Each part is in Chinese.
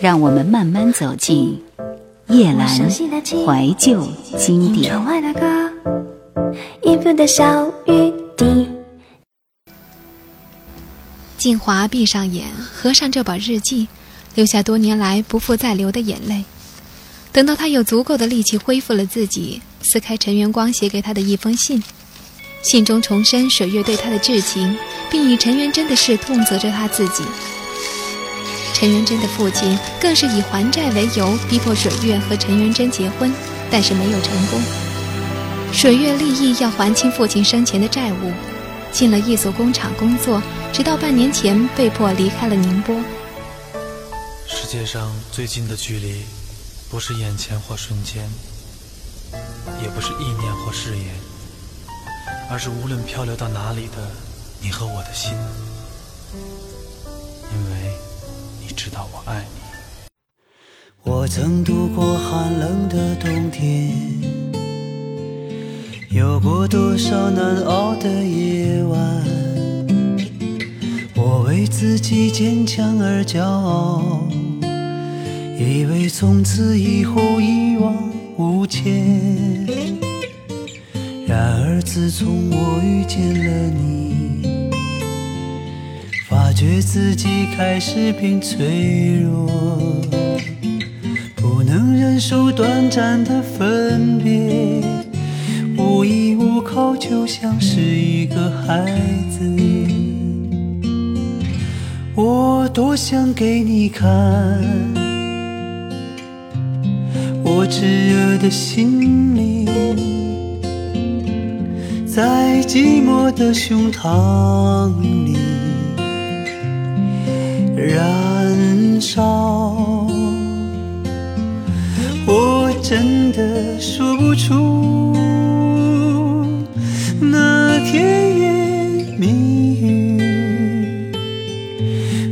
让我们慢慢走进叶阑怀旧经典。静华闭上眼，合上这本日记，留下多年来不复再流的眼泪。等到他有足够的力气恢复了自己，撕开陈元光写给他的一封信，信中重申水月对他的至情，并以陈元贞的事痛责着他自己。陈元贞的父亲更是以还债为由，逼迫水月和陈元贞结婚，但是没有成功。水月立意要还清父亲生前的债务，进了一所工厂工作，直到半年前被迫离开了宁波。世界上最近的距离。不是眼前或瞬间，也不是意念或誓言，而是无论漂流到哪里的你和我的心，知道我爱你。我曾度过寒冷的冬天，有过多少难熬的夜晚，我为自己坚强而骄傲。以为从此以后一往无前，然而自从我遇见了你，发觉自己开始变脆弱，不能忍受短暂的分别，无依无靠，就像是一个孩子。我多想给你看。我炙热的心灵，在寂寞的胸膛里燃烧。我真的说不出那甜言蜜语，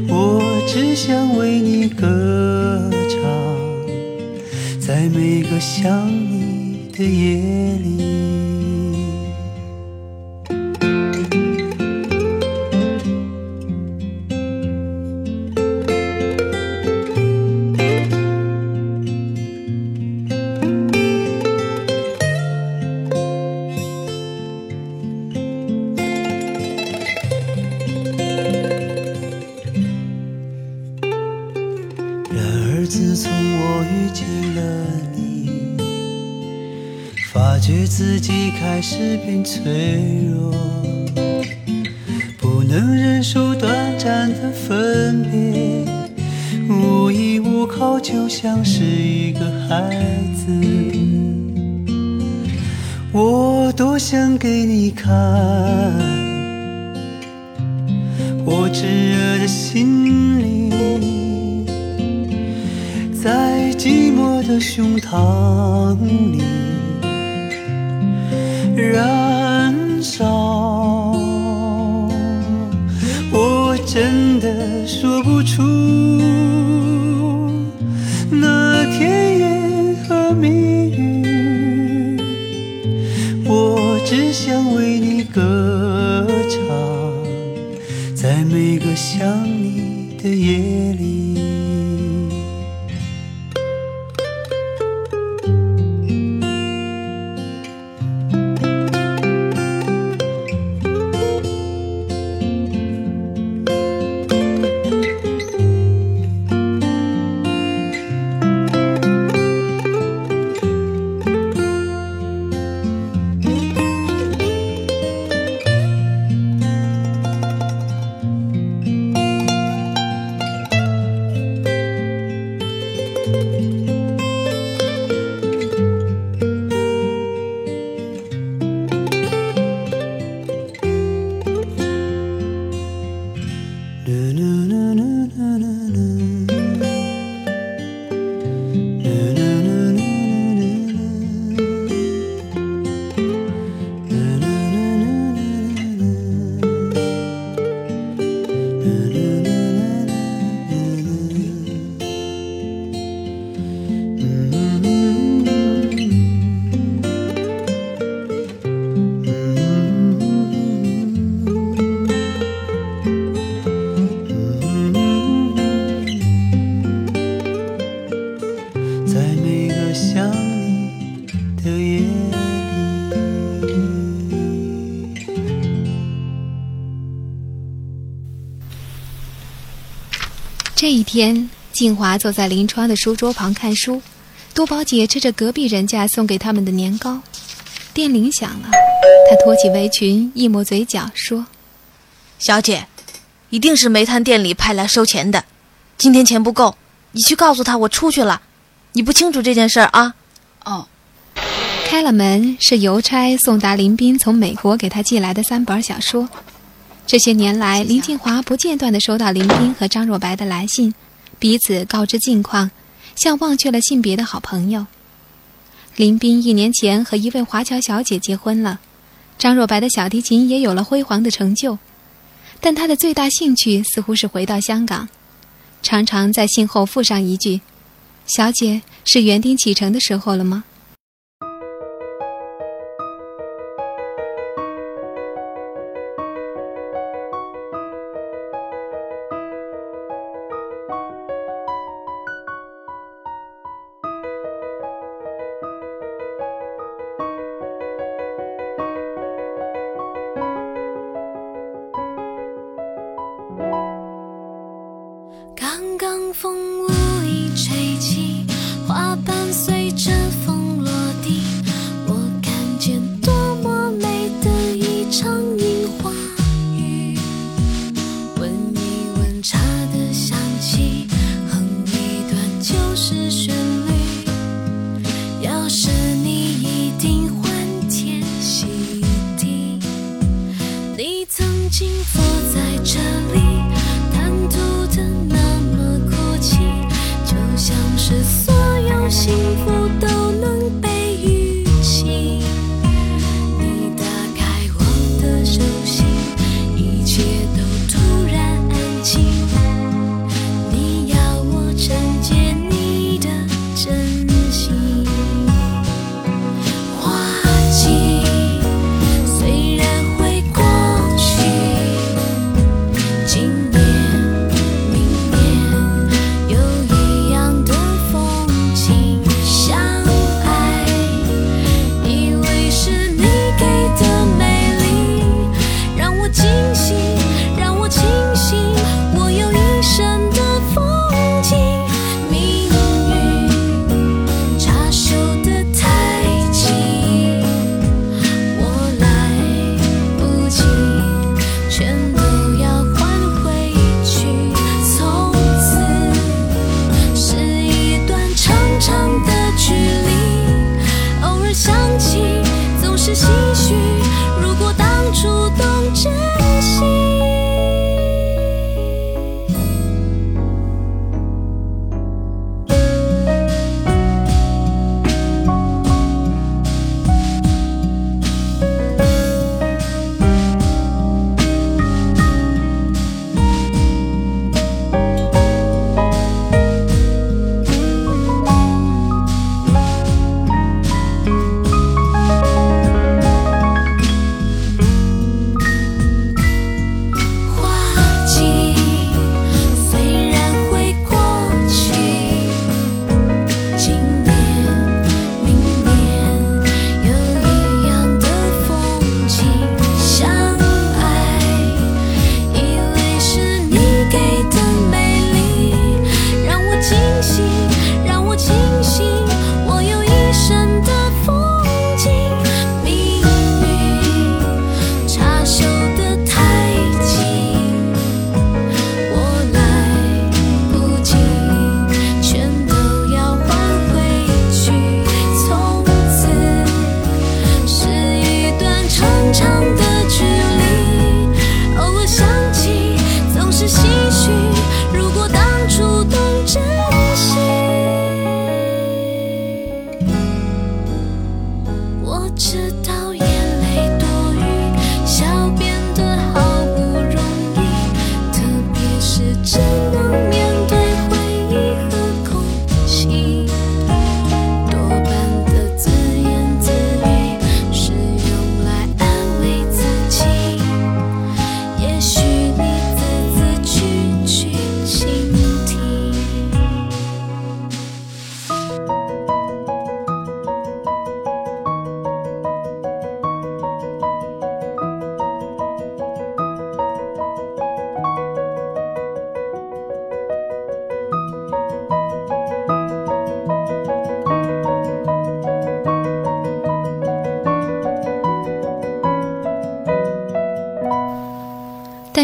我只想为你歌唱。在每个想你的夜里。看，我炙热的心灵，在寂寞的胸膛里。燃烧，我真的说不出想你的夜天，静华坐在林川的书桌旁看书，多宝姐吃着隔壁人家送给他们的年糕。电铃响了，她托起围裙，一抹嘴角说：“小姐，一定是煤炭店里派来收钱的，今天钱不够，你去告诉他我出去了。你不清楚这件事儿啊？”哦。开了门，是邮差送达林斌从美国给他寄来的三本小说。这些年来，林静华不间断地收到林斌和张若白的来信，彼此告知近况，像忘却了性别的好朋友。林斌一年前和一位华侨小姐结婚了，张若白的小提琴也有了辉煌的成就，但他的最大兴趣似乎是回到香港，常常在信后附上一句：“小姐，是园丁启程的时候了吗？”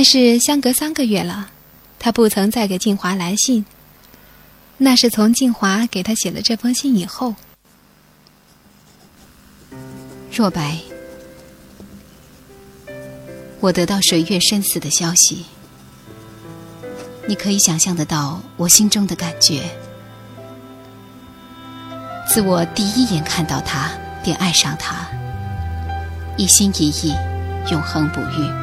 但是相隔三个月了，他不曾再给静华来信。那是从静华给他写了这封信以后。若白，我得到水月身死的消息，你可以想象得到我心中的感觉。自我第一眼看到他，便爱上他，一心一意，永恒不渝，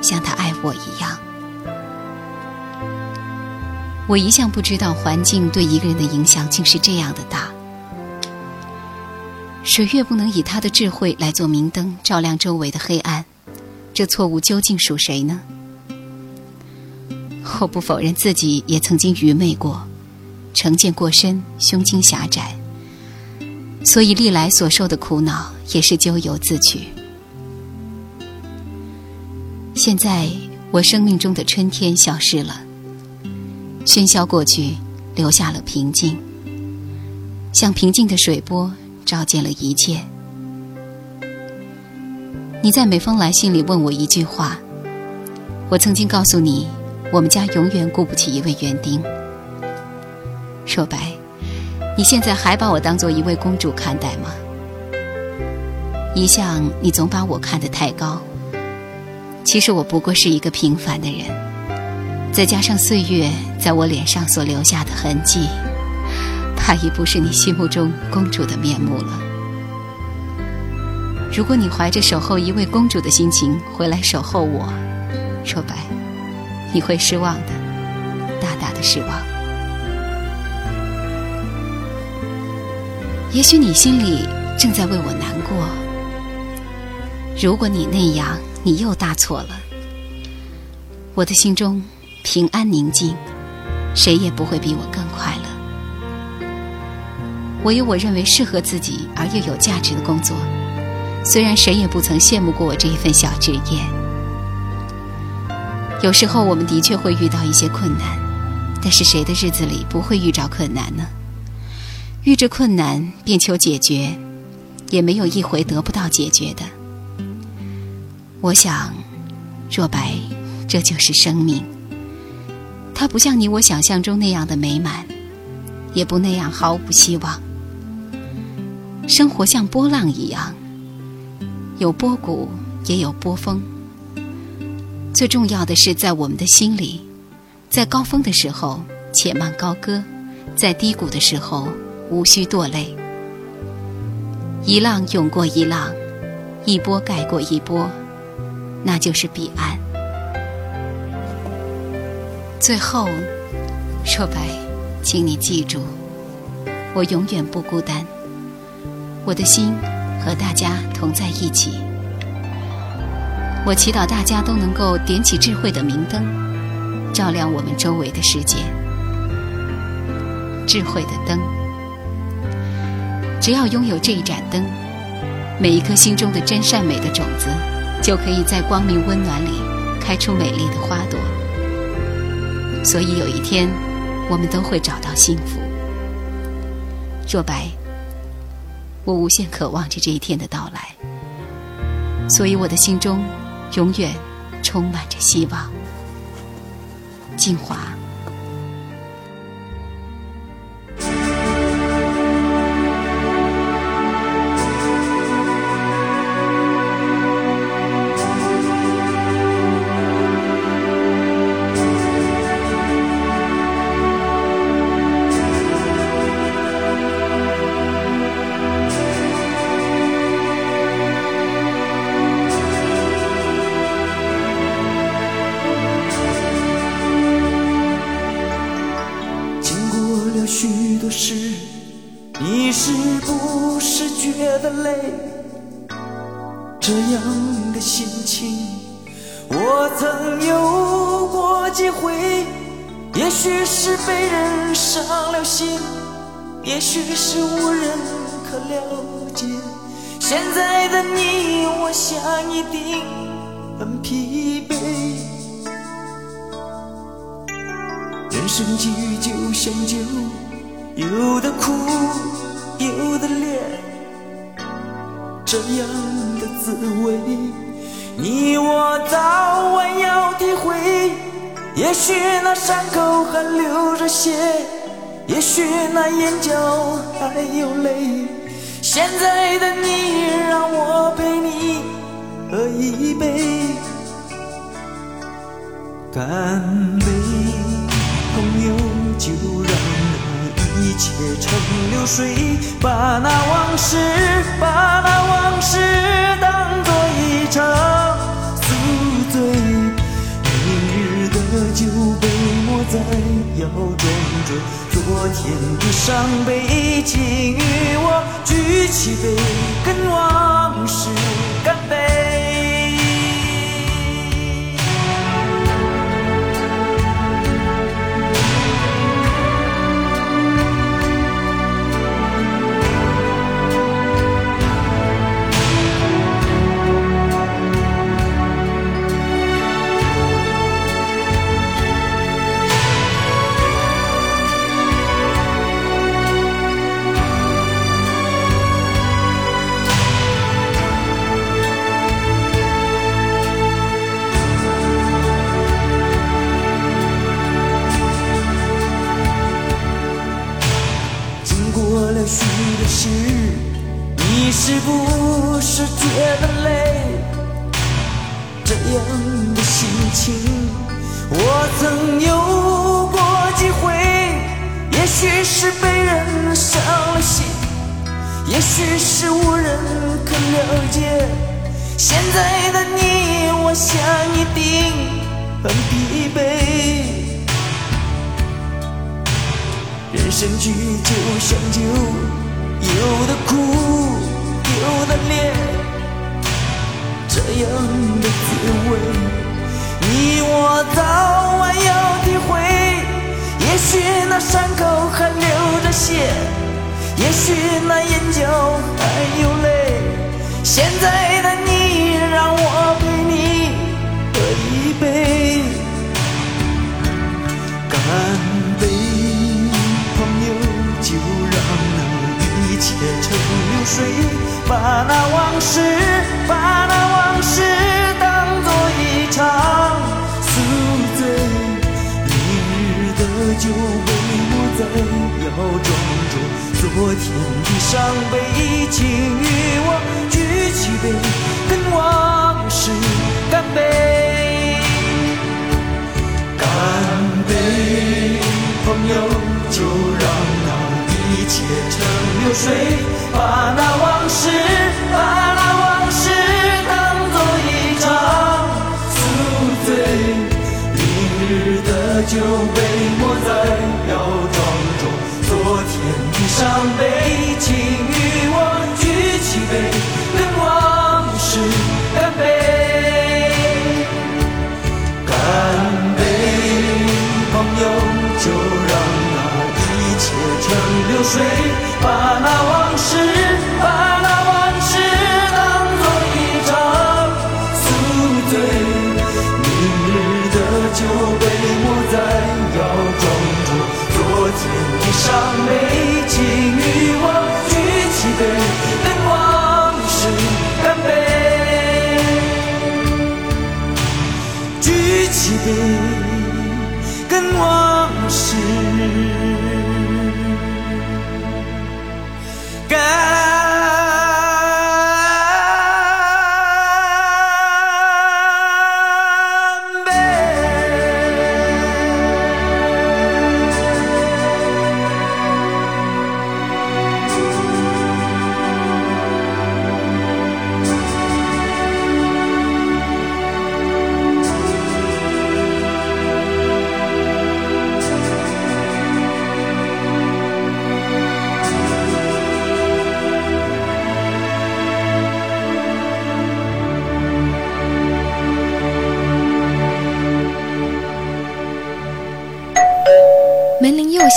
像他爱我一样。我一向不知道环境对一个人的影响竟是这样的大。水月不能以他的智慧来做明灯，照亮周围的黑暗，这错误究竟属谁呢？我不否认自己也曾经愚昧过，成见过深，胸襟狭窄，所以历来所受的苦恼也是咎由自取。现在我生命中的春天消失了，喧嚣过去，留下了平静，像平静的水波。照见了一切。你在每封来信里问我一句话，我曾经告诉你，我们家永远雇不起一位园丁。若白，你现在还把我当做一位公主看待吗？一向你总把我看得太高，其实我不过是一个平凡的人，再加上岁月在我脸上所留下的痕迹。怕已不是你心目中公主的面目了。如果你怀着守候一位公主的心情回来守候我，若白，你会失望的，大大的失望。也许你心里正在为我难过。如果你那样，你又大错了。我的心中平安宁静，谁也不会比我更快乐。我有我认为适合自己而又有价值的工作，虽然谁也不曾羡慕过我这一份小职业。有时候我们的确会遇到一些困难，但是谁的日子里不会遇着困难呢？遇着困难便求解决，也没有一回得不到解决的。我想，若白，这就是生命。它不像你我想象中那样的美满，也不那样毫无希望。生活像波浪一样，有波谷，也有波峰。最重要的是，在我们的心里，在高峰的时候且慢高歌，在低谷的时候无需堕泪。一浪涌过一浪，一波盖过一波，那就是彼岸。最后，若白，请你记住，我永远不孤单。我的心和大家同在一起。我祈祷大家都能够点起智慧的明灯，照亮我们周围的世界。智慧的灯，只要拥有这一盏灯，每一颗心中的真善美的种子，就可以在光明温暖里开出美丽的花朵。所以有一天，我们都会找到幸福。若白。我无限渴望着这一天的到来，所以我的心中永远充满着希望。静华。也许是被人伤了心，也许是无人可了解，现在的你，我想一定很疲惫。人生际遇就像酒，有的苦，有的烈，这样的滋味，你我早晚要体会。也许那伤口还流着血，也许那眼角还有泪。现在的你，让我陪你喝一杯，干杯，朋友，就让。一切成流水，把那往事，把那往事当作一场腰桩中，昨天的伤悲，已经与我举起杯，跟往事的苦，丢的脸，这样的滋味，你我早晚要体会。也许那伤口还流着血，也许那眼角还有泪。现在的水，把那往事，把那往事当作一场宿醉。明日的酒被抹在腰桩中，昨天的伤悲，请与我举起杯，跟往事干杯，干杯，朋友，就让那一切成流水。跟往事干杯，干杯，朋友，就让那一切成流水。把那往事，把那往事当作一场宿醉。明日的酒杯，我在腰桩中，昨天的伤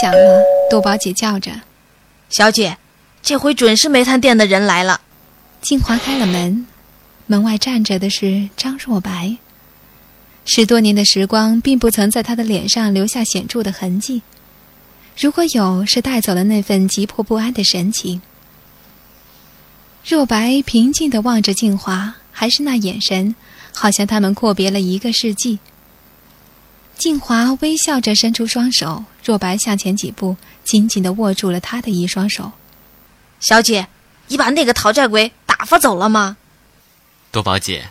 响了，豆宝姐叫着：“小姐，这回准是煤炭店的人来了。”静华开了门，门外站着的是张若白。十多年的时光，并不曾在他的脸上留下显著的痕迹，如果有，是带走了那份急迫不安的神情。若白平静地望着静华，还是那眼神，好像他们阔别了一个世纪。静华微笑着伸出双手，若白向前几步，紧紧地握住了他的一双手。小姐，你把那个讨债鬼打发走了吗？多宝姐，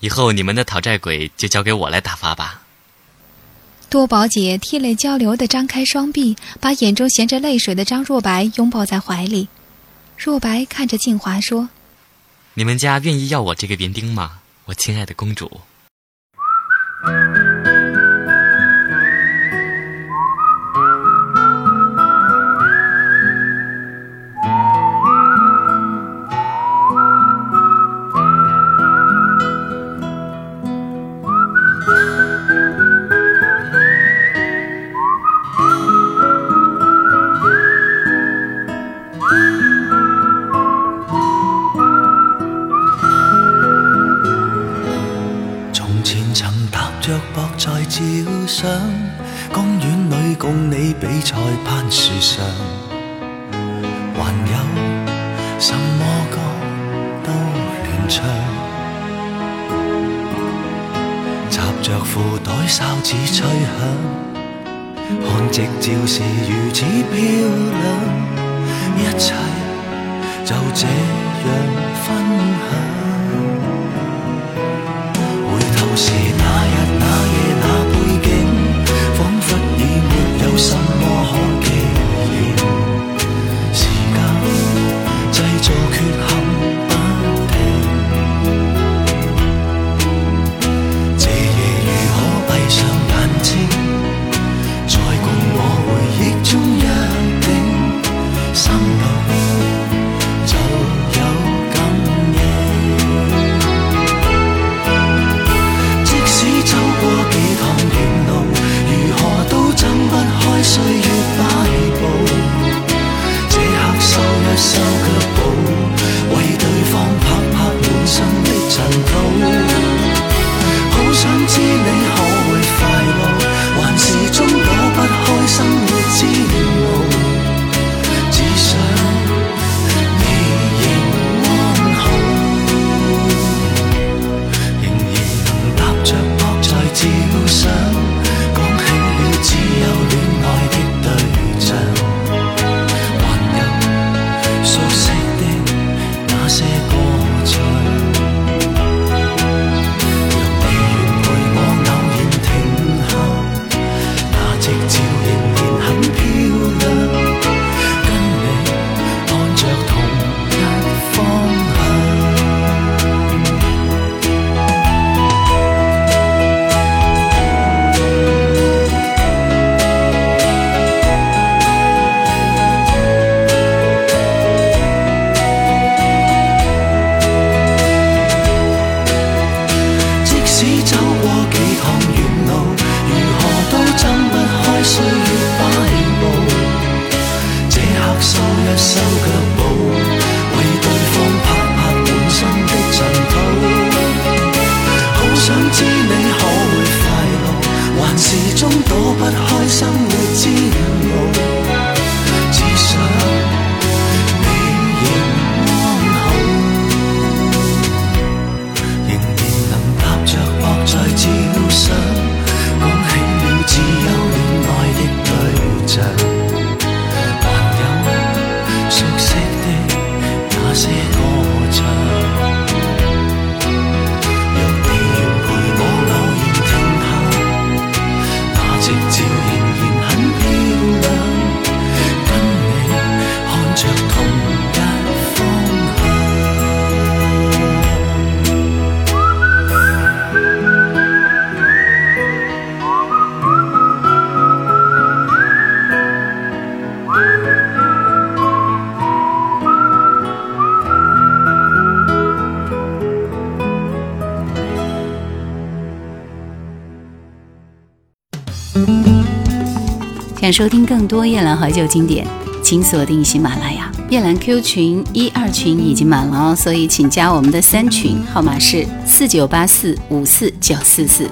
以后你们的讨债鬼就交给我来打发吧。多宝姐涕泪交流地张开双臂，把眼中衔着泪水的张若白拥抱在怀里。若白看着静华说：“你们家愿意要我这个园丁吗，我亲爱的公主？”照相，公園裏共你比賽攀樹上，還有什麼歌都乱唱，插着褲袋哨子吹響，看夕照是如此漂亮，一切就這樣分享。想收听更多夜兰怀旧经典，请锁定喜马拉雅。夜兰 Q 群一二群已经满了哦，所以请加我们的三群，号码是四九八四五四九四四。